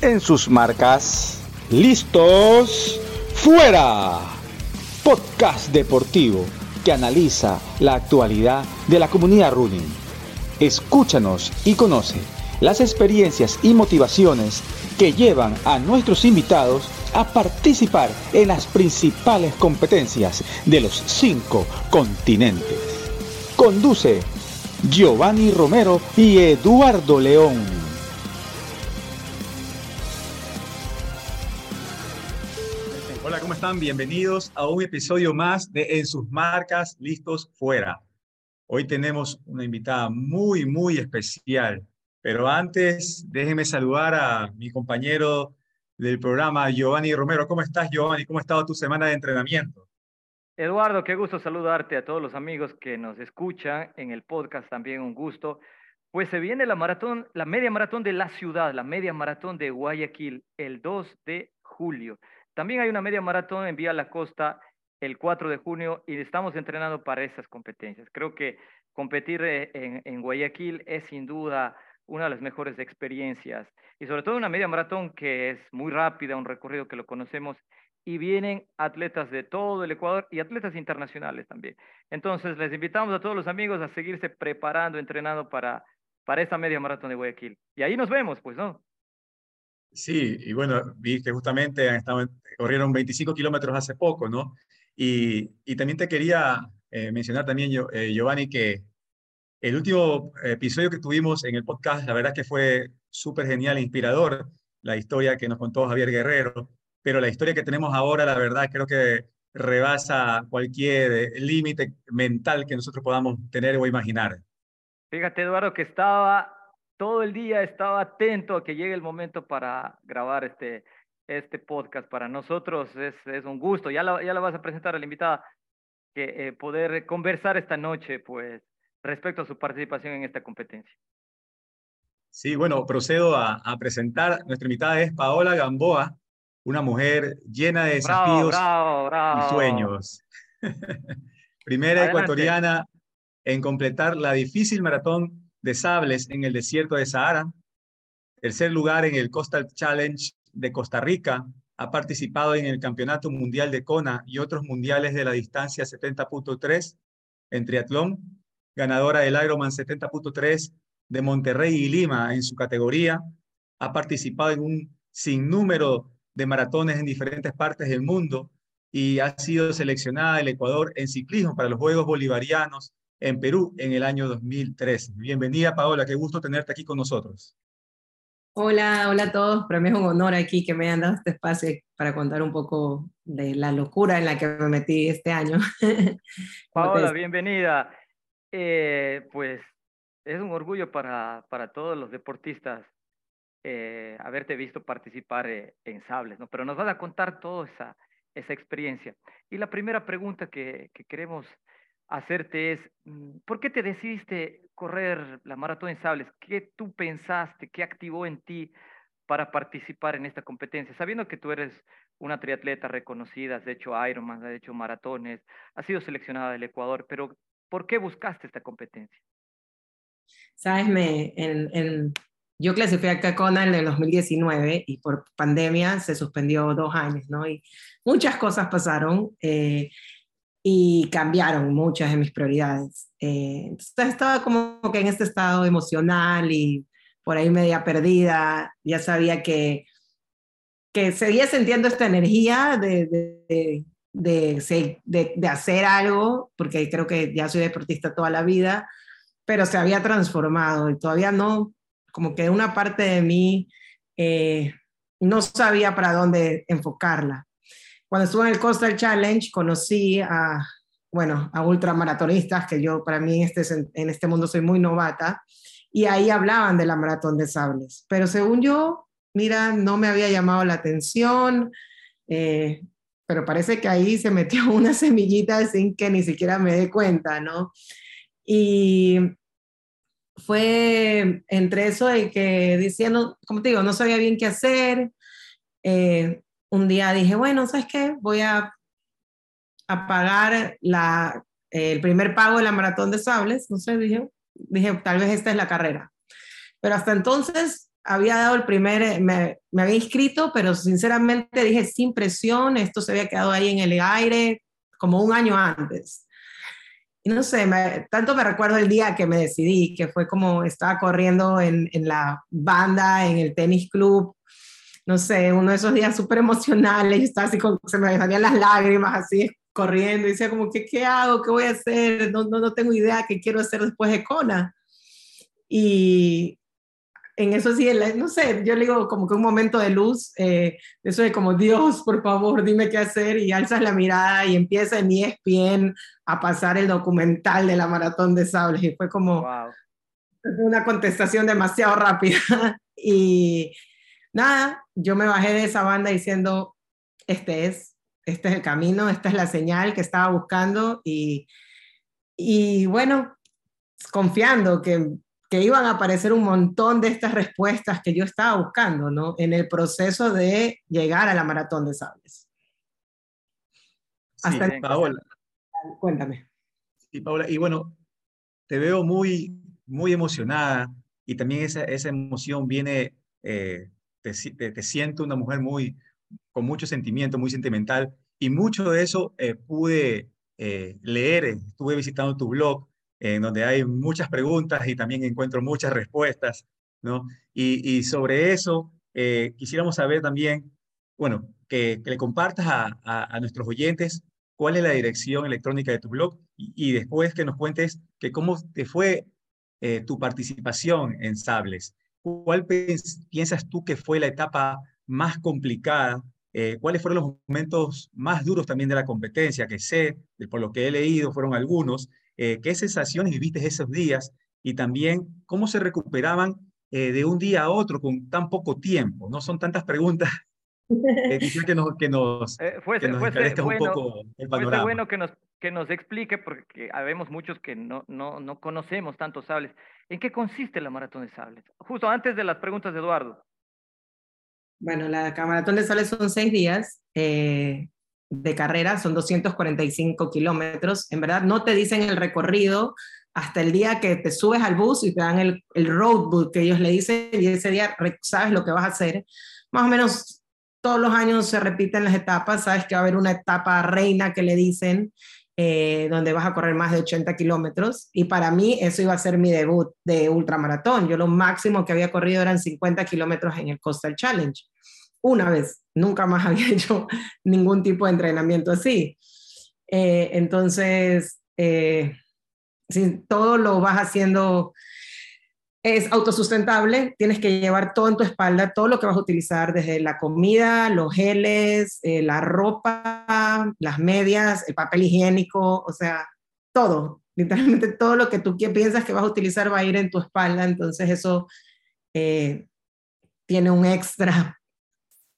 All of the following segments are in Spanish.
en sus marcas. ¿Listos? ¡Fuera! Podcast deportivo que analiza la actualidad de la comunidad running. Escúchanos y conoce las experiencias y motivaciones que llevan a nuestros invitados a participar en las principales competencias de los cinco continentes. Conduce Giovanni Romero y Eduardo León. Están? Bienvenidos a un episodio más de En sus marcas, listos fuera. Hoy tenemos una invitada muy, muy especial, pero antes déjenme saludar a mi compañero del programa, Giovanni Romero. ¿Cómo estás, Giovanni? ¿Cómo ha estado tu semana de entrenamiento? Eduardo, qué gusto saludarte a todos los amigos que nos escuchan en el podcast, también un gusto. Pues se viene la maratón, la media maratón de la ciudad, la media maratón de Guayaquil, el 2 de julio. También hay una media maratón en Vía La Costa el 4 de junio y estamos entrenando para esas competencias. Creo que competir eh, en, Guayaquil es sin duda una de las mejores experiencias y sobre todo una media maratón que es muy rápida, un recorrido que lo conocemos y vienen atletas de todo el Ecuador y atletas internacionales también. Entonces, les invitamos a todos los amigos a seguirse preparando, entrenando para, para esta media maratón de Guayaquil. Y ahí nos vemos, pues, ¿no? Sí, y bueno, vi que justamente han estado, corrieron 25 kilómetros hace poco, ¿no? Y, también te quería eh, mencionar también, yo, eh, Giovanni, que el último episodio que tuvimos en el podcast, la verdad que fue súper genial, e inspirador, la historia que nos contó Javier Guerrero, pero la historia que tenemos ahora, la verdad, creo que rebasa cualquier límite mental que nosotros podamos tener o imaginar. Fíjate, Eduardo, que estaba todo el día, estaba atento a que llegue el momento para grabar este, este podcast. Para nosotros es, es un gusto. Ya la, ya la vas a presentar a la invitada, que eh, poder conversar esta noche, pues, respecto a su participación en esta competencia. Sí, bueno, procedo a, a presentar. Nuestra invitada es Paola Gamboa una mujer llena de desafíos y sueños. Primera ecuatoriana en completar la difícil maratón de sables en el desierto de Sahara. Tercer lugar en el Coastal Challenge de Costa Rica. Ha participado en el Campeonato Mundial de Kona y otros mundiales de la distancia 70.3 en triatlón. Ganadora del Ironman 70.3 de Monterrey y Lima en su categoría. Ha participado en un sinnúmero de maratones en diferentes partes del mundo y ha sido seleccionada el Ecuador en ciclismo para los Juegos Bolivarianos en Perú en el año 2013. Bienvenida, Paola, qué gusto tenerte aquí con nosotros. Hola, hola a todos. Para mí es un honor aquí que me hayan dado este espacio para contar un poco de la locura en la que me metí este año. Paola, bienvenida. Eh, pues es un orgullo para, para todos los deportistas eh, haberte visto participar eh, en Sables, ¿no? Pero nos vas a contar toda esa, esa experiencia. Y la primera pregunta que, que queremos hacerte es, mm, ¿por qué te decidiste correr la maratón en Sables? ¿Qué tú pensaste? ¿Qué activó en ti para participar en esta competencia? Sabiendo que tú eres una triatleta reconocida, has hecho Ironman, has hecho maratones, has sido seleccionada del Ecuador, pero ¿por qué buscaste esta competencia? Sabes, me, en, en, yo clasifiqué a Kona en el 2019 y por pandemia se suspendió dos años, ¿no? Y muchas cosas pasaron eh, y cambiaron muchas de mis prioridades. Eh, entonces estaba como que en este estado emocional y por ahí media perdida. Ya sabía que, que seguía sintiendo esta energía de, de, hacer algo, porque creo que ya soy deportista toda la vida, pero se había transformado y todavía no como que una parte de mí eh, no sabía para dónde enfocarla. Cuando estuve en el Coastal Challenge conocí a, bueno, a ultramaratonistas, que yo para mí en este, en este mundo soy muy novata, y ahí hablaban de la maratón de sables. Pero según yo, mira, no me había llamado la atención, eh, pero parece que ahí se metió una semillita sin que ni siquiera me dé cuenta, ¿no? Y fue entre eso de que diciendo, como te digo, no sabía bien qué hacer. Eh, un día dije, bueno, ¿sabes qué? Voy a, pagar el primer pago de la maratón de sables. No sé, dije, dije, tal vez esta es la carrera. Pero hasta entonces había dado el primer, me, había inscrito, pero sinceramente dije sin presión, esto se había quedado ahí en el aire como un año antes. Y no sé, tanto me recuerdo el día que me decidí, que fue como estaba corriendo en, en la banda, en el tenis club, no sé, uno de esos días súper emocionales, y estaba así, con, se me salían las lágrimas así, corriendo, y decía como, ¿qué, qué hago? ¿Qué voy a hacer? No, no, no tengo idea qué quiero hacer después de Kona. Y en eso sí, no sé, yo le digo como que un momento de luz, eh, eso de como, Dios, por favor, dime qué hacer, y alzas la mirada y empieza en ESPN a pasar el documental de la maratón de sables, y fue como una contestación demasiado rápida. y nada, yo me bajé de esa banda diciendo, este es, este es el camino, esta es la señal que estaba buscando y, y bueno, confiando que, que iban a aparecer un montón de estas respuestas que yo estaba buscando, ¿no? En el proceso de llegar a la maratón de sables. Hasta Paola. Cuéntame. Sí, Paola, y bueno, te veo muy, muy emocionada y también esa, esa emoción viene eh, te, siento una mujer muy, con mucho sentimiento, muy sentimental, y mucho de eso eh, pude eh, leer, estuve visitando tu blog, en donde hay muchas preguntas y también encuentro muchas respuestas, ¿no? Y, sobre eso eh, quisiéramos saber también, bueno, que, le compartas a, a, nuestros oyentes cuál es la dirección electrónica de tu blog y, y después que nos cuentes que cómo te fue tu participación en Sables. ¿Cuál piensas tú que fue la etapa más complicada? Eh, ¿Cuáles fueron los momentos más duros también de la competencia? Que sé, por lo que he leído, fueron algunos. Eh, ¿Qué sensaciones viviste esos días? Y también, ¿cómo se recuperaban eh, de un día a otro con tan poco tiempo? No son tantas preguntas eh, que nos, que nos, eh, fuese, un poco el panorama. bueno que nos, que nos explique, porque habemos muchos que no, no, no conocemos tantos sables. ¿En qué consiste la maratón de sables? Justo antes de las preguntas de Eduardo. Bueno, la maratón de sables son seis días eh, de carrera, son 245 kilómetros. En verdad, no te dicen el recorrido hasta el día que te subes al bus y te dan el, el roadbook que ellos le dicen, y ese día sabes lo que vas a hacer. Más o menos todos los años se repiten las etapas, sabes que va a haber una etapa reina que le dicen, eh, donde vas a correr más de 80 kilómetros, y para mí eso iba a ser mi debut de ultramaratón. Yo lo máximo que había corrido eran 50 kilómetros en el Coastal Challenge, una vez, nunca más había hecho ningún tipo de entrenamiento así. Eh, entonces, eh, si todo lo vas haciendo es autosustentable, tienes que llevar todo en tu espalda, todo lo que vas a utilizar, desde la comida, los geles, eh, la ropa, las medias, el papel higiénico, o sea, todo, literalmente todo lo que tú piensas que vas a utilizar va a ir en tu espalda, entonces eso eh, tiene un extra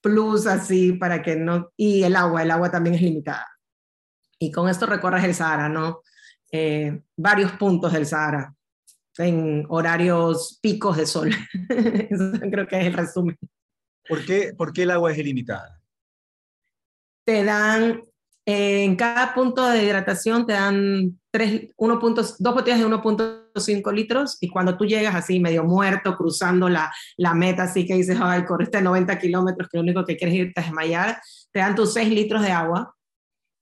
plus así para que no, y el agua, el agua también es limitada. Y con esto recorres el Sahara, ¿no? Eh, varios puntos del Sahara en horarios picos de sol. Eso creo que es el resumen. ¿Por qué, ¿Por qué el agua es ilimitada? Te dan, eh, en cada punto de hidratación te dan tres, uno dos botellas de 1.5 litros y cuando tú llegas así medio muerto, cruzando la, la meta, así que dices, ay, corriste 90 kilómetros, que lo único que quieres irte a desmayar, te dan tus 6 litros de agua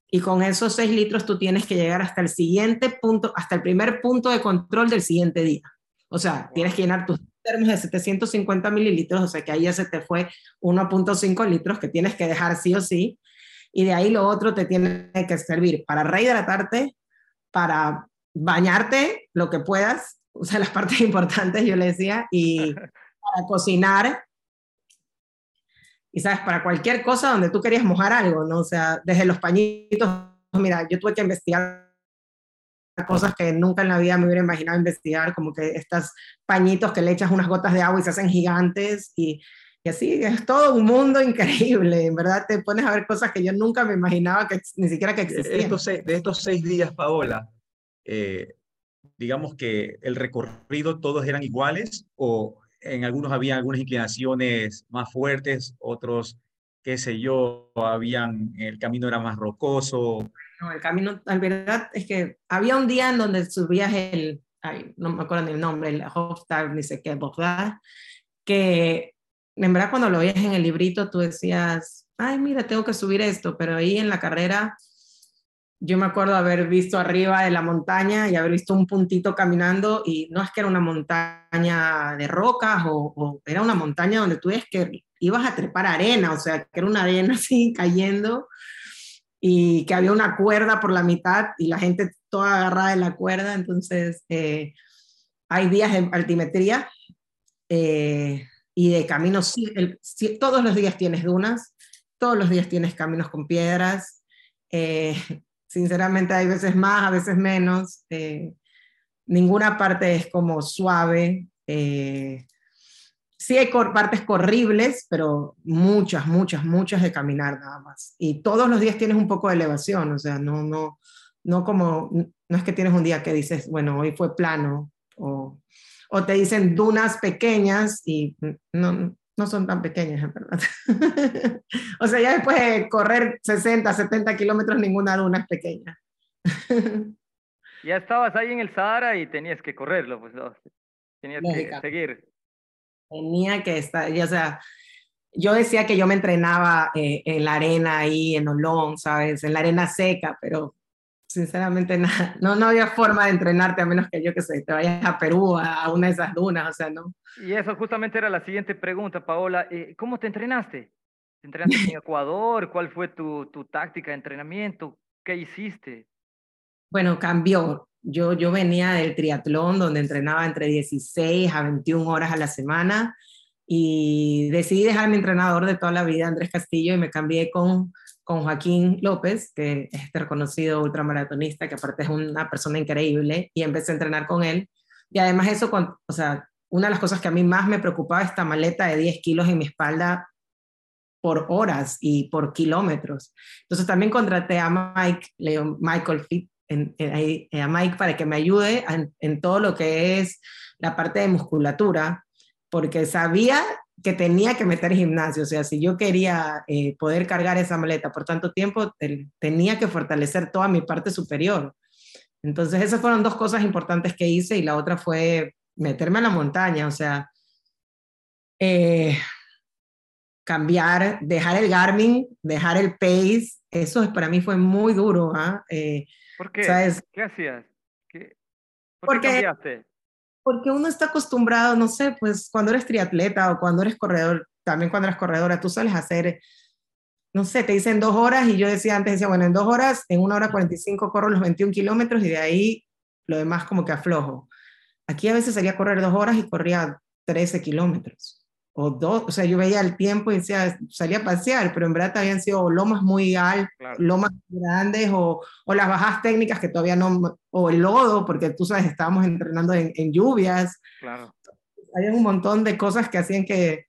y con esos 6 litros tú tienes que llegar hasta el siguiente punto, hasta el primer punto de control del siguiente día. O sea, tienes que llenar tus termos de 750 mililitros, o sea que ahí ya se te fue 1.5 litros que tienes que dejar sí o sí. Y de ahí lo otro te tiene que servir para rehidratarte, para bañarte lo que puedas, o sea, las partes importantes yo le decía, y para cocinar y sabes, para cualquier cosa donde tú querías mojar algo, ¿no? O sea, desde los pañitos, mira, yo tuve que investigar cosas que nunca en la vida me hubiera imaginado investigar, como que estos pañitos que le echas unas gotas de agua y se hacen gigantes y, y así, es todo un mundo increíble, en verdad te pones a ver cosas que yo nunca me imaginaba que ni siquiera que existían. Estos de estos seis días, Paola, eh, digamos que el recorrido todos eran iguales o en algunos había algunas inclinaciones más fuertes, otros, qué sé yo, habían, el camino era más rocoso. No, el camino, la verdad es que había un día en donde subías el, ay, no me acuerdo ni el nombre, el Hofstag, ni sé qué, ¿verdad? que en verdad cuando lo veías en el librito tú decías, ay, mira, tengo que subir esto, pero ahí en la carrera yo me acuerdo haber visto arriba de la montaña y haber visto un puntito caminando y no es que era una montaña de rocas o, era una montaña donde tú ves que ibas a trepar arena, o sea, que era una arena así cayendo y que había una cuerda por la mitad y la gente toda agarrada de la cuerda, entonces eh, hay días de altimetría eh, y de caminos, todos los días tienes dunas, todos los días tienes caminos con piedras. Eh, Sinceramente hay veces más, a veces menos. Eh, ninguna parte es como suave. Eh, sí hay partes corribles, pero muchas, muchas, muchas de caminar nada más. Y todos los días tienes un poco de elevación, o sea, no, no, no como, no es que tienes un día que dices, bueno, hoy fue plano, o, o te dicen dunas pequeñas y no, no son tan pequeñas, en verdad. o sea, ya después de correr 60, 70 kilómetros, ninguna duna es pequeña. ya estabas ahí en el Sahara y tenías que correrlo, pues tenías que seguir. Tenía que estar, o sea, yo decía que yo me entrenaba eh, en la arena ahí, en Olón, ¿sabes? En la arena seca, pero sinceramente nada, no, no había forma de entrenarte a menos que yo que sé, te vayas a Perú, a una de esas dunas, o sea, no. Y eso justamente era la siguiente pregunta, Paola. Eh, ¿Cómo te entrenaste? ¿Te entrenaste en Ecuador? ¿Cuál fue tu, tu táctica de entrenamiento? ¿Qué hiciste? Bueno, cambió. Yo, yo venía del triatlón donde entrenaba entre 16 a 21 horas a la semana y decidí dejar mi entrenador de toda la vida, Andrés Castillo, y me cambié con con Joaquín López, que es este reconocido ultramaratonista, que aparte es una persona increíble, y empecé a entrenar con él. Y además eso, o sea, una de las cosas que a mí más me preocupaba, esta maleta de 10 kilos en mi espalda por horas y por kilómetros. Entonces también contraté a Mike, Michael Fit, a Mike para que me ayude en, en todo lo que es la parte de musculatura, porque sabía que tenía que meter gimnasio, o sea, si yo quería eh, poder cargar esa maleta por tanto tiempo, tenía que fortalecer toda mi parte superior. Entonces, esas fueron dos cosas importantes que hice y la otra fue meterme a la montaña, o sea, eh, cambiar, dejar el Garmin, dejar el Pace, eso para mí fue muy duro. ¿ah? Eh, ¿Por qué? ¿Qué hacías? ¿Por qué cambiaste? Porque uno está acostumbrado, no sé, pues cuando eres triatleta o cuando eres corredor, también cuando eres corredora, tú sales a hacer, no sé, te dicen dos horas y yo decía antes, decía, bueno, en dos horas, en una hora 45 corro los 21 kilómetros y de ahí lo demás como que aflojo. Aquí a veces salía a correr dos horas y corría 13 kilómetros o dos, o sea, yo veía el tiempo y decía, salía a pasear, pero en verdad habían sido lomas muy altas, lomas grandes o, o, las bajas técnicas que todavía no, o el lodo, porque tú sabes, estábamos entrenando en, en lluvias. Claro. Había un montón de cosas que hacían que,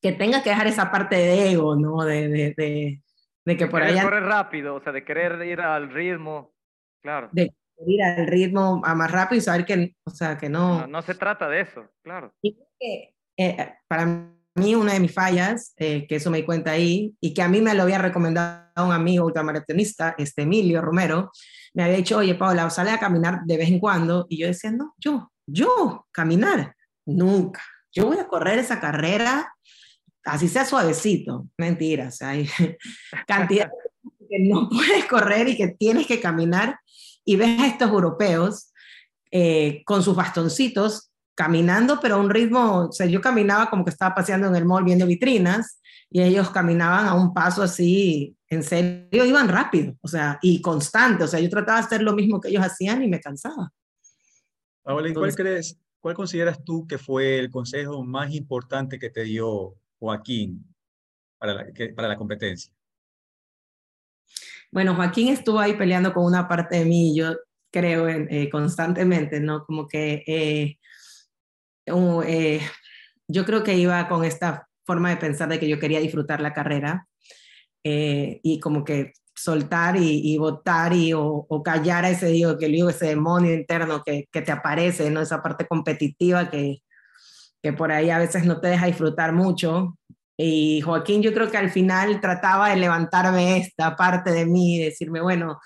que tenga que dejar esa parte de ego, ¿no? De, de, de, de que por ahí... correr rápido, o sea, de querer ir al ritmo, claro. De ir al ritmo a más rápido y saber que, o sea, que no... No, no se trata de eso, claro. Y que eh, para mí una de mis fallas, eh, que eso me di cuenta ahí, y que a mí me lo había recomendado un amigo ultramaratonista, este Emilio Romero, me había dicho, oye, Paula, sale a caminar de vez en cuando, y yo decía, no, yo, yo, caminar, nunca. Yo voy a correr esa carrera, así sea suavecito, mentira, o sea, hay cantidad que no puedes correr y que tienes que caminar, y ves a estos europeos eh, con sus bastoncitos caminando, pero a un ritmo, o sea, yo caminaba como que estaba paseando en el mall viendo vitrinas y ellos caminaban a un paso así, en serio, iban rápido, o sea, y constante, o sea, yo trataba de hacer lo mismo que ellos hacían y me cansaba. Paola, ¿cuál crees, cuál consideras tú que fue el consejo más importante que te dio Joaquín para la, para la competencia? Bueno, Joaquín estuvo ahí peleando con una parte de mí, yo creo, eh, constantemente, ¿no? Como que eh, eh, yo creo que iba con esta forma de pensar de que yo quería disfrutar la carrera eh, y como que soltar y, votar y o, callar a ese digo que digo ese demonio interno que, que, te aparece no esa parte competitiva que, que por ahí a veces no te deja disfrutar mucho. Y Joaquín yo creo que al final trataba de levantarme esta parte de mí y decirme bueno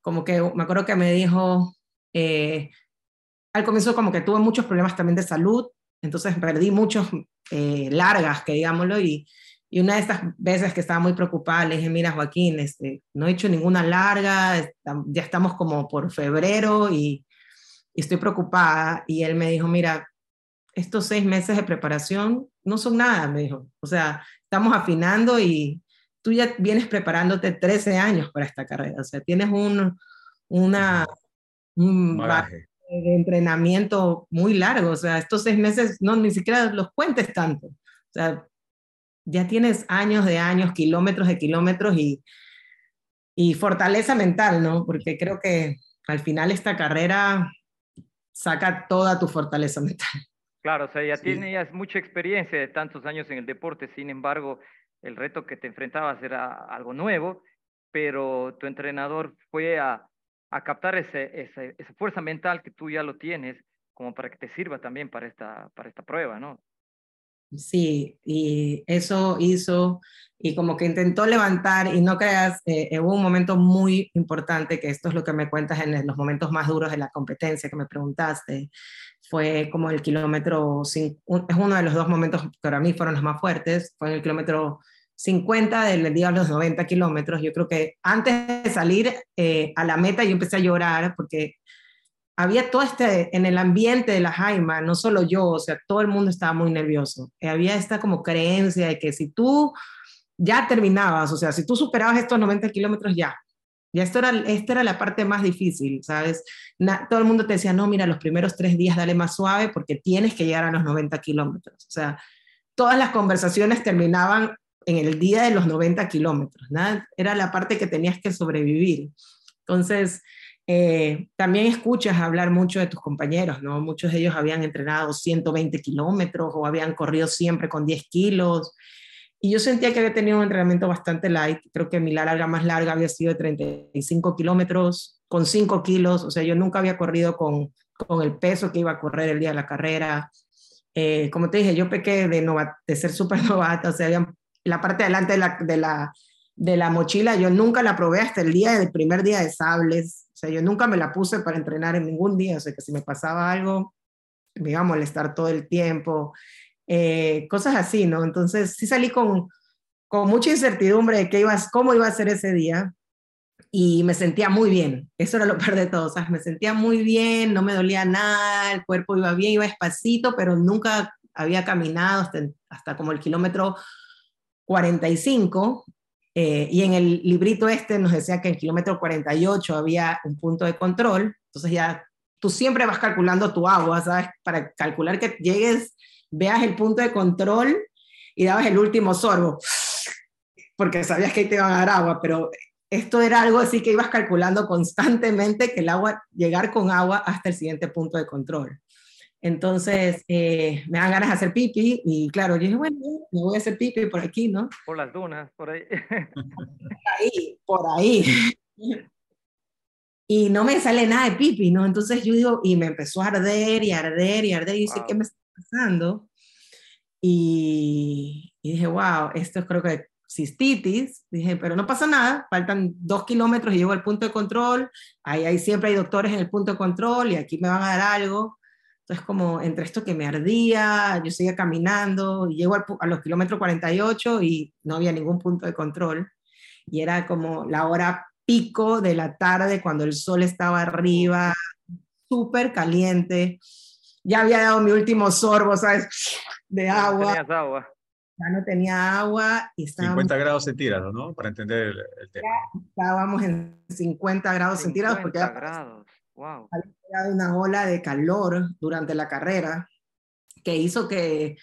como que me acuerdo que me dijo eh, al comienzo como que tuve muchos problemas también de salud, entonces perdí muchos eh, largas, que digámoslo, y, y, una de estas veces que estaba muy preocupada, le dije, mira Joaquín, este, no he hecho ninguna larga, ya estamos como por febrero y, y estoy preocupada. Y él me dijo, mira, estos seis meses de preparación no son nada, me dijo. O sea, estamos afinando y tú ya vienes preparándote 13 años para esta carrera. O sea, tienes un, una, un de entrenamiento muy largo. O sea, estos seis meses no ni siquiera los cuentes tanto. O sea, ya tienes años de años, kilómetros de kilómetros y, y fortaleza mental, ¿no? Porque creo que al final esta carrera saca toda tu fortaleza mental. Claro, o sea, ya tienes mucha experiencia de tantos años en el deporte, sin embargo, el reto que te enfrentabas era algo nuevo, pero tu entrenador fue a, a captar ese, ese, esa fuerza mental que tú ya lo tienes como para que te sirva también para esta, para esta prueba, ¿no? Sí, y eso hizo, y como que intentó levantar, y no creas, eh, hubo un momento muy importante, que esto es lo que me cuentas en los momentos más duros de la competencia que me preguntaste, fue como el kilómetro, es uno de los dos momentos que para mí fueron los más fuertes, fue en el kilómetro 50 del día a los 90 kilómetros. Yo creo que antes de salir eh, a la meta yo empecé a llorar porque había todo este, en el ambiente de la Jaima, no solo yo, o sea, todo el mundo estaba muy nervioso. Eh, había esta como creencia de que si tú ya terminabas, o sea, si tú superabas estos 90 kilómetros ya, ya esto era, esta era la parte más difícil, ¿sabes? todo el mundo te decía, no, mira, los primeros tres días dale más suave porque tienes que llegar a los 90 kilómetros. O sea, todas las conversaciones terminaban en el día de los 90 kilómetros, ¿no? Era la parte que tenías que sobrevivir. Entonces, eh, también escuchas hablar mucho de tus compañeros, ¿no? Muchos de ellos habían entrenado 120 kilómetros o habían corrido siempre con 10 kilos. Y yo sentía que había tenido un entrenamiento bastante light. Creo que mi larga más larga había sido de 35 kilómetros con 5 kilos. O sea, yo nunca había corrido con, con el peso que iba a correr el día de la carrera. Eh, como te dije, yo pequé de, de ser súper novata. O sea, había la parte de adelante de la, de la, mochila. Yo nunca la probé hasta el día del primer día de sables o sea, yo nunca me la puse para entrenar en ningún día, o sea, que si me pasaba algo, me iba a molestar todo el tiempo, eh, cosas así, ¿no? Entonces sí salí con, con mucha incertidumbre de qué ibas, cómo iba a ser ese día y me sentía muy bien, eso era lo peor de todo, ¿sabes? Me sentía muy bien, no me dolía nada, el cuerpo iba bien, iba despacito, pero nunca había caminado hasta como el kilómetro 45 eh, y en el librito este nos decía que en kilómetro 48 había un punto de control, entonces ya tú siempre vas calculando tu agua, ¿sabes? Para calcular que llegues, veas el punto de control y dabas el último sorbo, porque sabías que ahí te iban a dar agua, pero esto era algo así que ibas calculando constantemente que el agua, llegar con agua hasta el siguiente punto de control. Entonces, eh, me dan ganas de hacer pipi y claro, yo dije, bueno, me voy a hacer pipi por aquí, ¿no? Por las dunas, por ahí. por ahí, por ahí. Y no me sale nada de pipi, ¿no? Entonces yo digo, y me empezó a arder y arder y arder, y dice, ¿qué me está pasando? Y, y, dije, wow, esto es creo que cistitis. Dije, pero no pasa nada, faltan dos kilómetros y llego al punto de control, ahí, ahí siempre hay doctores en el punto de control y aquí me van a dar algo. Entonces, como entre esto que me ardía, yo seguía caminando, y llego a los kilómetros 48 y no había ningún punto de control. Y era como la hora pico de la tarde, cuando el sol estaba arriba, súper caliente. Ya había dado mi último sorbo, ¿sabes? De agua. No agua. Ya no tenía agua. Y 50 grados centígrados, ¿no? Para entender el, tema. Estábamos en 50 grados centígrados porque grados. Wow. Había una ola de calor durante la carrera que hizo que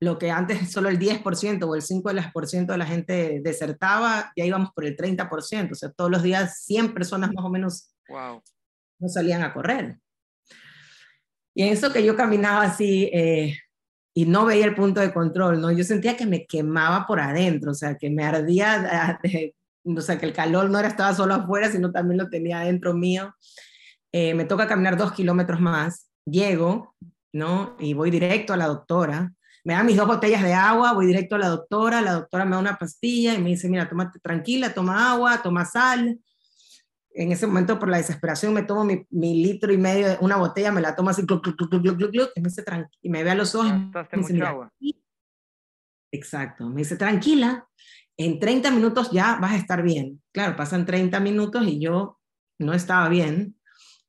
lo que antes solo el 10% o el 5% de la gente desertaba, ya íbamos por el 30%. O sea, todos los días 100 personas más o menos no salían a correr. Y en eso que yo caminaba así eh, y no veía el punto de control, ¿no? Yo sentía que me quemaba por adentro, o sea, que me ardía, o sea, que el calor no era, estaba solo afuera, sino también lo tenía adentro mío. Eh, me toca caminar dos kilómetros más, llego, ¿no? Y voy directo a la doctora. Me da mis dos botellas de agua, voy directo a la doctora, la doctora me da una pastilla y me dice, mira, tómate tranquila, toma agua, toma sal. en ese momento por la desesperación me tomo mi, litro y medio, de una botella, me la tomo así, y me dice, y me ve a los ojos. Exacto, me dice, tranquila, en 30 minutos ya vas a estar bien. Claro, pasan 30 minutos y yo no estaba bien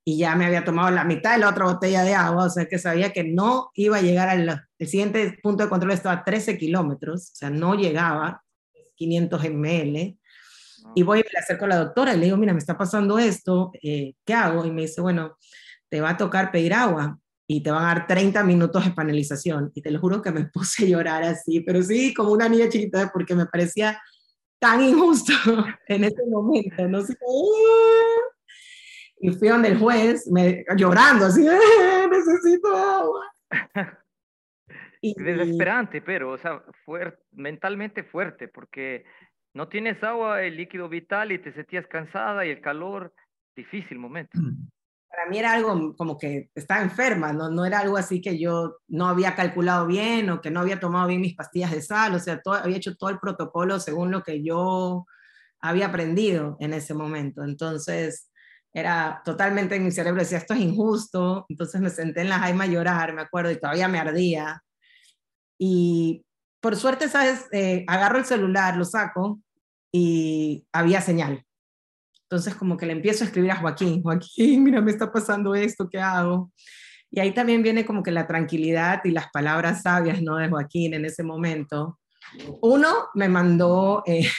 y ya me había tomado la mitad de la otra botella de agua, o sea que sabía que no iba a llegar al el siguiente punto de control, estaba a 13 kilómetros, o sea, no llegaba, 500 ml. Y voy y me acerco a la doctora y le digo, mira, me está pasando esto, eh, ¿qué hago? Y me dice, bueno, te va a tocar pedir agua y te van a dar 30 minutos de panelización. Y te lo juro que me puse a llorar así, pero sí, como una niña chiquita, porque me parecía tan injusto en ese momento, no sé. Y fui donde el juez, me, llorando así, necesito agua. Y, Desesperante, pero, o sea, fuerte, mentalmente fuerte, porque no tienes agua, el líquido vital y te sentías cansada y el calor, difícil momento. Mm. Para mí era algo como que estaba enferma, no, no era algo así que yo no había calculado bien o que no había tomado bien mis pastillas de sal, o sea, todo, había hecho todo el protocolo según lo que yo había aprendido en ese momento. Entonces, era totalmente en mi cerebro, decía, esto es injusto, entonces me senté en la jaima a llorar, me acuerdo, y todavía me ardía. Y por suerte, ¿sabes? Eh, agarro el celular, lo saco y había señal. Entonces como que le empiezo a escribir a Joaquín, Joaquín, mira, me está pasando esto, ¿qué hago? Y ahí también viene como que la tranquilidad y las palabras sabias, ¿no? De Joaquín en ese momento. Uno me mandó eh,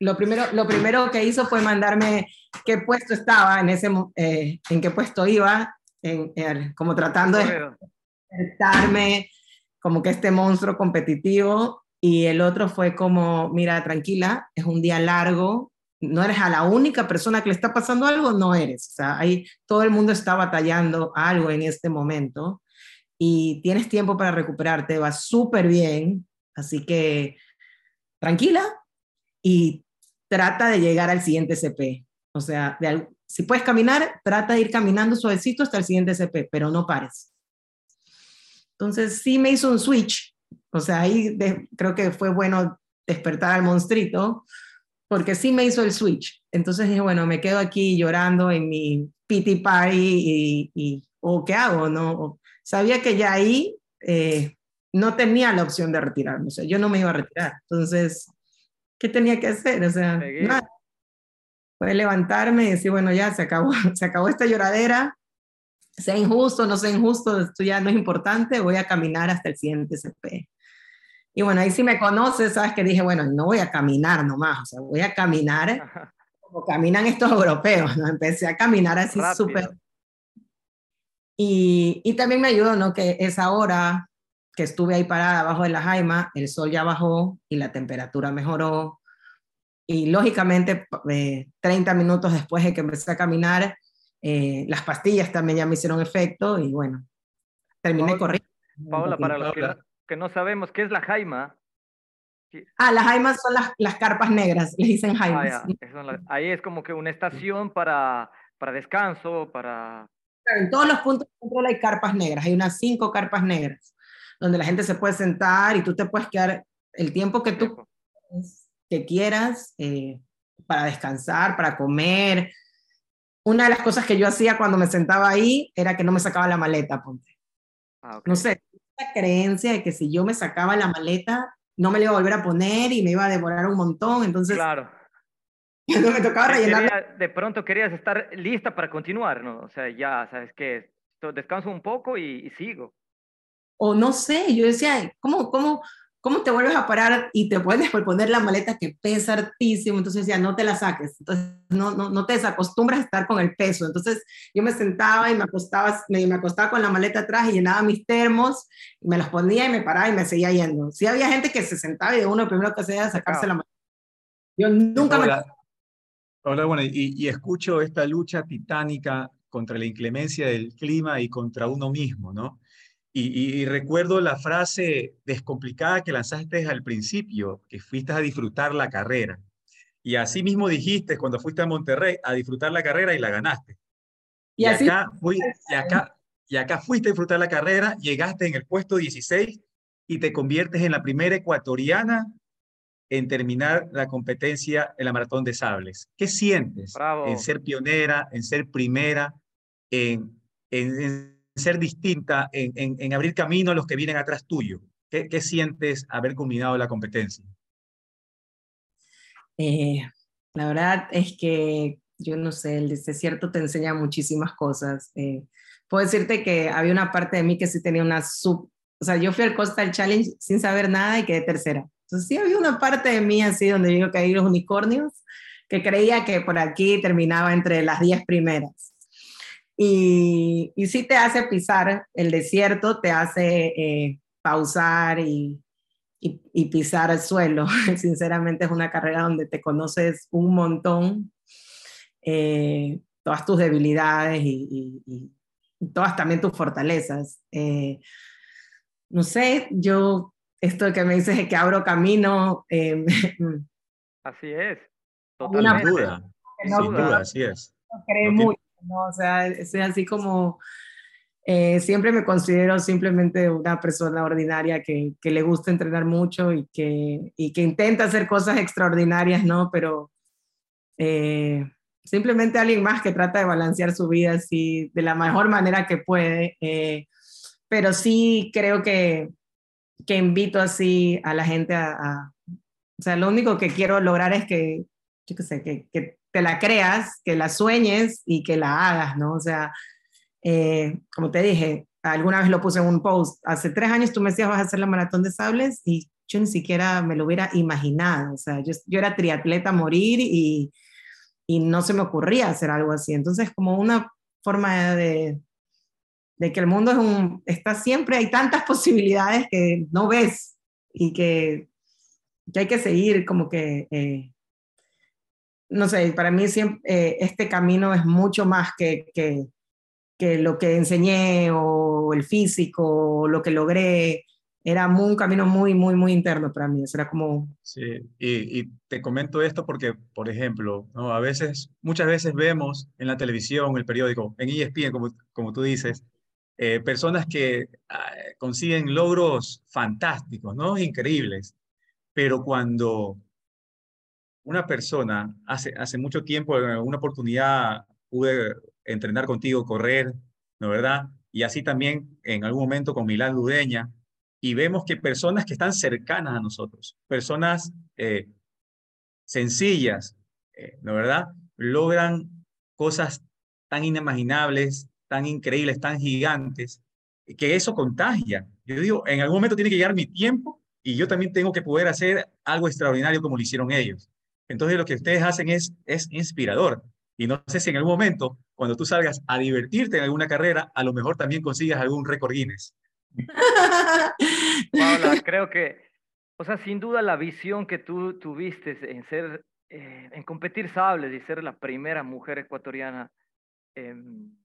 lo primero, lo primero que hizo fue mandarme qué puesto estaba en ese, eh, en qué puesto iba, en, como tratando de despertarme como que este monstruo competitivo. Y el otro fue como, mira, tranquila, es un día largo, no eres a la única persona que le está pasando algo, no eres. O sea, ahí todo el mundo está batallando algo en este momento y tienes tiempo para recuperarte, va súper bien. Así que tranquila y trata de llegar al siguiente CP. O sea, si puedes caminar, trata de ir caminando suavecito hasta el siguiente CP, pero no pares. Entonces sí me hizo un switch. O sea, ahí creo que fue bueno despertar al monstruito, porque sí me hizo el switch. Entonces dije, bueno, me quedo aquí llorando en mi pity party y, ¿o qué hago? No? Sabía que ya ahí eh, no tenía la opción de retirarme. O sea, yo no me iba a retirar. Entonces ¿qué tenía que hacer? O sea, nada. Fue levantarme y decir, bueno, ya se acabó, se acabó esta lloradera, sea injusto, no sea injusto, esto ya no es importante, voy a caminar hasta el siguiente CP. Y bueno, ahí sí me conoces, sabes que dije, bueno, no voy a caminar nomás, o sea, voy a caminar como caminan estos europeos, ¿no? Empecé a caminar así súper. Y, y, también me ayudó, ¿no? Que esa hora que estuve ahí parada abajo de la jaima, el sol ya bajó y la temperatura mejoró. Y lógicamente, 30 eh, minutos después de que empecé a caminar, eh, las pastillas también ya me hicieron efecto y bueno, terminé corriendo. Paola, para los que, no sabemos, ¿qué es la jaima? Ah, las jaimas son las, las carpas negras, les dicen jaimas. Ah, ahí es como que una estación para, para descanso, para... En todos los puntos de control hay carpas negras, hay unas cinco carpas negras donde la gente se puede sentar y tú te puedes quedar el tiempo que tú que quieras eh, para descansar, para comer. Una de las cosas que yo hacía cuando me sentaba ahí era que no me sacaba la maleta, ponte. Ah, no sé, la creencia de que si yo me sacaba la maleta, no me la iba a volver a poner y me iba a demorar un montón, entonces... Claro. No me tocaba rellenar. de pronto querías estar lista para continuar, ¿no? O sea, ya, ¿sabes qué? Descanso un poco y sigo o no sé, yo decía, ¿cómo, cómo, cómo te vuelves a parar y te puedes poner la maleta que pesa hartísimo? Entonces decía, no te la saques, entonces no, no, no te desacostumbras a estar con el peso. Entonces yo me sentaba y me acostaba, me, me acostaba con la maleta atrás y llenaba mis termos, y me los ponía y me paraba y me seguía yendo. Sí había gente que se sentaba y de uno primero que hacía era sacarse la maleta. Yo nunca me... Hola, bueno, y, y escucho esta lucha titánica contra la inclemencia del clima y contra uno mismo, ¿no? Y, recuerdo la frase descomplicada que lanzaste al principio, que fuiste a disfrutar la carrera. Y así mismo dijiste cuando fuiste a Monterrey a disfrutar la carrera y la ganaste. Y, acá, fui, y, acá, y acá fuiste a disfrutar la carrera, llegaste en el puesto 16 y te conviertes en la primera ecuatoriana en terminar la competencia en la maratón de sables. ¿Qué sientes en ser pionera, en ser primera, en, en, ser distinta, en, abrir camino a los que vienen atrás tuyo? ¿Qué, sientes haber culminado la competencia? Eh, la verdad es que yo no sé, el desierto te enseña muchísimas cosas. Eh, puedo decirte que había una parte de mí que sí tenía una sub, o sea, yo fui al Coastal Challenge sin saber nada y quedé tercera. Entonces sí había una parte de mí así donde que hay los unicornios, que creía que por aquí terminaba entre las 10 primeras. Y, y sí te hace pisar el desierto, te hace eh, pausar y, y, pisar el suelo. Sinceramente es una carrera donde te conoces un montón, eh, todas tus debilidades y, y, todas también tus fortalezas. Eh, no sé, yo, esto que me dices de que abro camino. Eh, así es. Totalmente. Sin duda, sin duda, así es. Cree mucho, ¿no? O sea, es así como eh, siempre me considero simplemente una persona ordinaria que, que, le gusta entrenar mucho y que, y que intenta hacer cosas extraordinarias, ¿no? Pero eh, simplemente alguien más que trata de balancear su vida así de la mejor manera que puede. Eh, pero sí creo que, que, invito así a la gente a, a, O sea, lo único que quiero lograr es que, yo qué sé, que, que te la creas, que la sueñes y que la hagas, ¿no? O sea, eh, como te dije, alguna vez lo puse en un post, hace tres años tú me decías vas a hacer la maratón de sables y yo ni siquiera me lo hubiera imaginado, o sea, yo, yo era triatleta a morir y, y, no se me ocurría hacer algo así, entonces como una forma de, de que el mundo es un, está siempre, hay tantas posibilidades que no ves y que, que hay que seguir como que... Eh, no sé, para mí siempre, eh, este camino es mucho más que, que, que lo que enseñé o el físico o lo que logré era un camino muy, muy, muy interno para mí. era como... Sí, y, y, te comento esto porque, por ejemplo, ¿no? a veces, muchas veces vemos en la televisión, el periódico, en ESPN, como, como tú dices, eh, personas que ah, consiguen logros fantásticos, ¿no? Increíbles. Pero cuando una persona, hace, hace mucho tiempo, en una oportunidad, pude entrenar contigo, correr, ¿no verdad? Y así también en algún momento con Milán Ludeña, y vemos que personas que están cercanas a nosotros, personas eh, sencillas, eh, ¿no verdad? Logran cosas tan inimaginables, tan increíbles, tan gigantes, que eso contagia. Yo digo, en algún momento tiene que llegar mi tiempo y yo también tengo que poder hacer algo extraordinario como lo hicieron ellos. Entonces lo que ustedes hacen es, es inspirador. Y no sé si en algún momento, cuando tú salgas a divertirte en alguna carrera, a lo mejor también consigas algún récord Guinness. Paula, creo que, o sea, sin duda la visión que tú tuviste en ser, eh, en competir sables y ser la primera mujer ecuatoriana, em,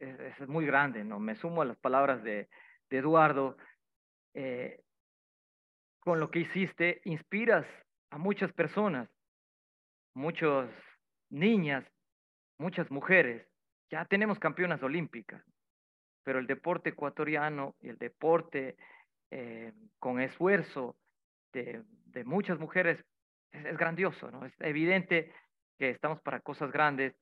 es, muy grande, ¿no? Me sumo a las palabras de, de Eduardo. Eh, con lo que hiciste, inspiras a muchas personas, muchas niñas muchas mujeres, ya tenemos campeonas olímpicas, pero el deporte ecuatoriano y el deporte eh, con esfuerzo de, muchas mujeres es, grandioso, ¿no? Es evidente que estamos para cosas grandes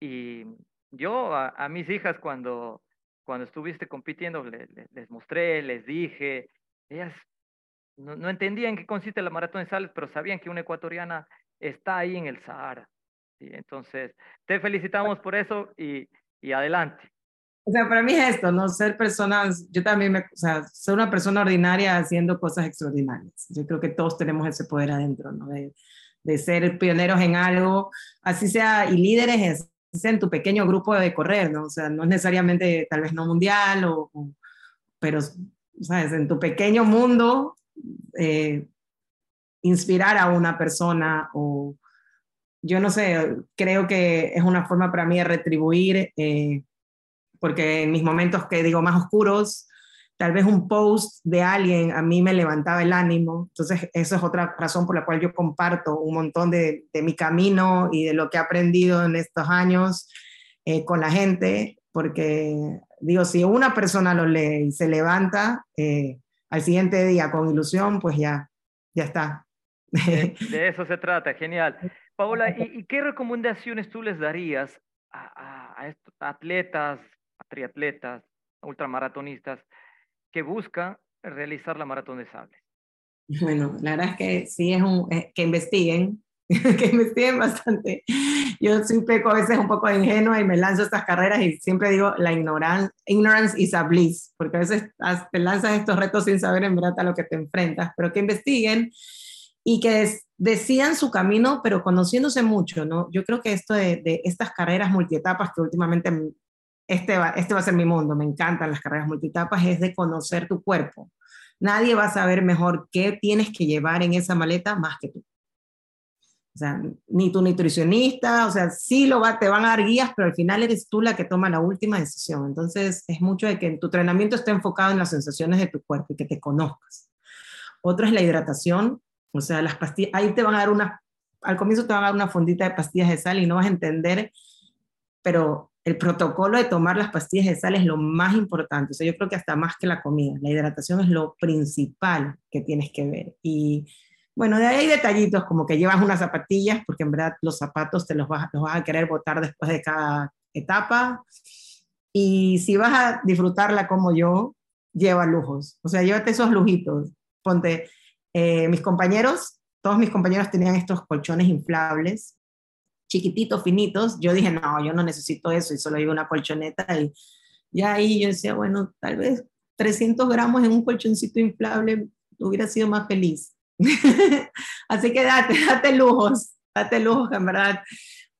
y yo a, mis hijas cuando, cuando estuviste compitiendo les mostré, les dije, ellas no, no entendían qué consiste la maratón de sales, pero sabían que una ecuatoriana está ahí en el Sahara entonces, te felicitamos por eso y, y, adelante. O sea, para mí es esto, ¿no? Ser personas, yo también, me, o sea, ser una persona ordinaria haciendo cosas extraordinarias. Yo creo que todos tenemos ese poder adentro, ¿no? De, de ser pioneros en algo, así sea, y líderes en tu pequeño grupo de correr, ¿no? O sea, no es necesariamente tal vez no mundial, o, pero, ¿sabes? En tu pequeño mundo, eh, inspirar a una persona o yo no sé, creo que es una forma para mí de retribuir, eh, porque en mis momentos que digo más oscuros, tal vez un post de alguien a mí me levantaba el ánimo. Entonces, esa es otra razón por la cual yo comparto un montón de, de mi camino y de lo que he aprendido en estos años eh, con la gente, porque digo, si una persona lo lee y se levanta eh, al siguiente día con ilusión, pues ya, ya está. De, eso se trata, genial. Paola, ¿y, qué recomendaciones tú les darías a, estos atletas, a triatletas, ultramaratonistas que buscan realizar la maratón de sables? Bueno, la verdad es que sí es un, eh, que investiguen, que investiguen bastante. Yo soy peco a veces un poco ingenua y me lanzo estas carreras y siempre digo la ignorancia, ignorance is a bliss, porque a veces te lanzas estos retos sin saber en verdad a lo que te enfrentas, pero que investiguen y que decían su camino, pero conociéndose mucho, ¿no? Yo creo que esto de, de estas carreras multietapas que últimamente este va, este va a ser mi mundo, me encantan las carreras multietapas, es de conocer tu cuerpo. Nadie va a saber mejor qué tienes que llevar en esa maleta más que tú. O sea, ni tu nutricionista, o sea, sí lo va, te van a dar guías, pero al final eres tú la que toma la última decisión. Entonces, es mucho de que tu entrenamiento esté enfocado en las sensaciones de tu cuerpo y que te conozcas. Otro es la hidratación, o sea, las pastillas, ahí te van a dar una, al comienzo te van a dar una fondita de pastillas de sal y no vas a entender, pero el protocolo de tomar las pastillas de sal es lo más importante. O sea, yo creo que hasta más que la comida, la hidratación es lo principal que tienes que ver. Y bueno, de ahí hay detallitos como que llevas unas zapatillas, porque en verdad los zapatos te los vas, los vas a querer botar después de cada etapa. Y si vas a disfrutarla como yo, lleva lujos. O sea, llévate esos lujitos. Ponte, eh, mis compañeros, todos mis compañeros tenían estos colchones inflables chiquititos, finitos, yo dije, no, yo no necesito eso y solo llevo una colchoneta y ya ahí yo decía, bueno, tal vez 300 gramos en un colchoncito inflable hubiera sido más feliz. Así que date, date lujos, date lujos, en verdad.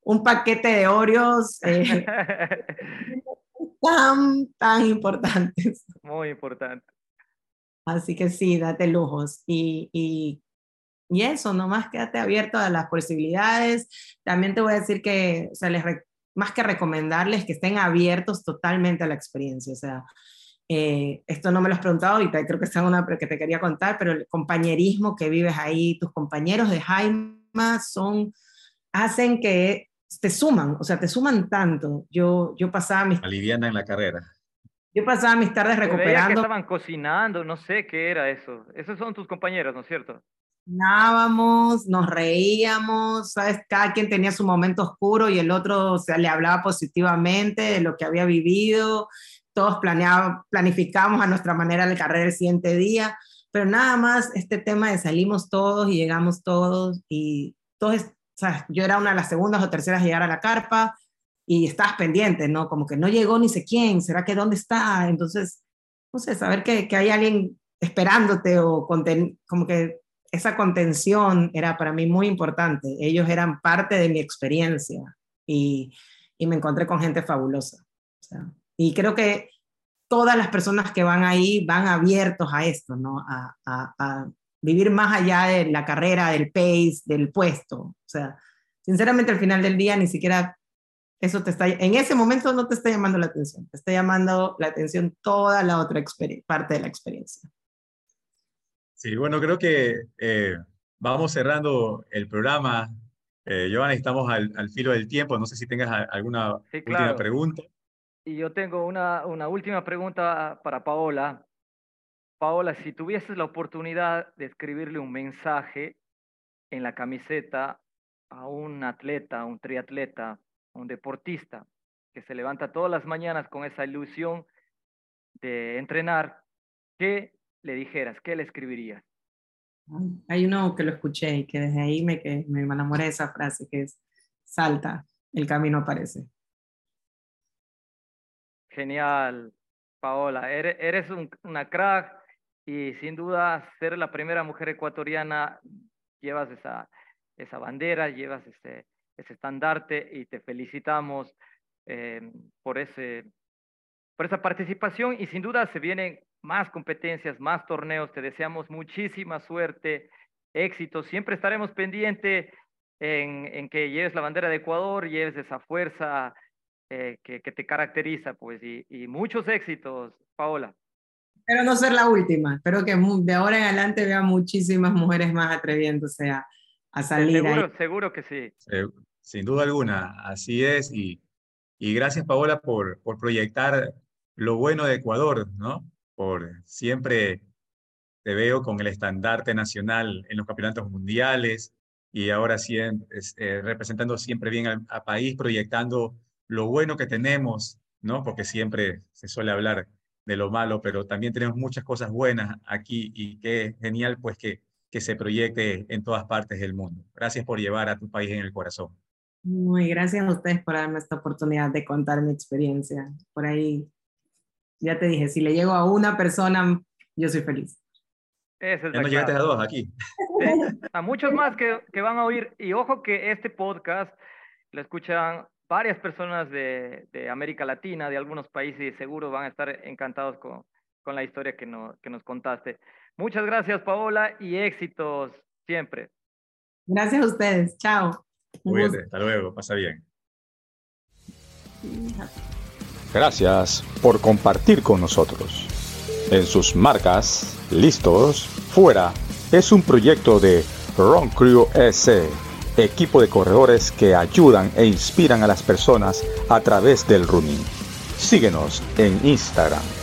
Un paquete de Oreos eh, tan, tan importantes. Muy importante. Así que sí, date lujos. Y, y y eso, nomás quédate abierto a las posibilidades. También te voy a decir que, o sea, les más que recomendarles que estén abiertos totalmente a la experiencia. O sea, eh, esto no me lo has preguntado y creo que es una que te quería contar, pero el compañerismo que vives ahí, tus compañeros de Jaime son, hacen que te suman, o sea, te suman tanto. Yo, yo pasaba mis... Aliviana en la carrera. Yo pasaba mis tardes recuperando. Que estaban cocinando, no sé qué era eso. Esos son tus compañeros, ¿no es cierto? nos reíamos, ¿sabes? Cada quien tenía su momento oscuro y el otro o sea, le hablaba positivamente de lo que había vivido, todos planificamos a nuestra manera la carrera el siguiente día, pero nada más este tema de salimos todos y llegamos todos y todos, ¿sabes? Yo era una de las segundas o terceras a llegar a la carpa y estabas pendiente, ¿no? Como que no llegó ni sé quién, ¿será que dónde está? Entonces, no sé, saber que, que hay alguien esperándote o como que esa contención era para mí muy importante. Ellos eran parte de mi experiencia y, y me encontré con gente fabulosa. y creo que todas las personas que van ahí van abiertos a esto, ¿no? A, a, vivir más allá de la carrera, del pace, del puesto. O sea, sinceramente al final del día ni siquiera eso te está, en ese momento no te está llamando la atención, te está llamando la atención toda la otra parte de la experiencia. Sí, bueno, creo que eh, vamos cerrando el programa. Eh, Giovanna, estamos al, filo del tiempo. No sé si tengas alguna última pregunta. Y yo tengo una, una última pregunta para Paola. Paola, si tuvieses la oportunidad de escribirle un mensaje en la camiseta a un atleta, a un triatleta, un deportista que se levanta todas las mañanas con esa ilusión de entrenar, ¿qué le dijeras, ¿qué le escribirías? Hay uno que lo escuché y que desde ahí me, que me enamoré de esa frase, que es, salta, el camino aparece. Genial, Paola. Eres, una crack y sin duda ser la primera mujer ecuatoriana, llevas esa, esa bandera, llevas ese, ese estandarte y te felicitamos eh, por, ese, por esa participación y sin duda se vienen más competencias, más torneos. Te deseamos muchísima suerte, éxito. Siempre estaremos pendientes en, que lleves la bandera de Ecuador, lleves esa fuerza eh, que, te caracteriza, pues, y, muchos éxitos, Paola. Espero no ser la última, espero que de ahora en adelante vea muchísimas mujeres más atreviéndose a, a salir. Seguro, seguro que sí. Sin duda alguna, así es. Y, y gracias, Paola, por, por proyectar lo bueno de Ecuador, ¿no? por siempre te veo con el estandarte nacional en los campeonatos mundiales y ahora sí eh, representando siempre bien al, país, proyectando lo bueno que tenemos, ¿no? Porque siempre se suele hablar de lo malo, pero también tenemos muchas cosas buenas aquí y qué genial pues que, que se proyecte en todas partes del mundo. Gracias por llevar a tu país en el corazón. Muy gracias a ustedes por darme esta oportunidad de contar mi experiencia. Por ahí, ya te dije, si le llego a una persona, yo soy feliz. ya no llegaste a dos aquí. a muchos más que, que, van a oír. Y ojo que este podcast lo escuchan varias personas de, de América Latina, de algunos países, y seguro van a estar encantados con, con la historia que, no, que nos contaste. Muchas gracias, Paola, y éxitos siempre. Gracias a ustedes. Chao. Cuídate, hasta luego, pasa bien. Gracias por compartir con nosotros. En sus marcas, listos, fuera, es un proyecto de Ron Crew S, equipo de corredores que ayudan e inspiran a las personas a través del running. Síguenos en Instagram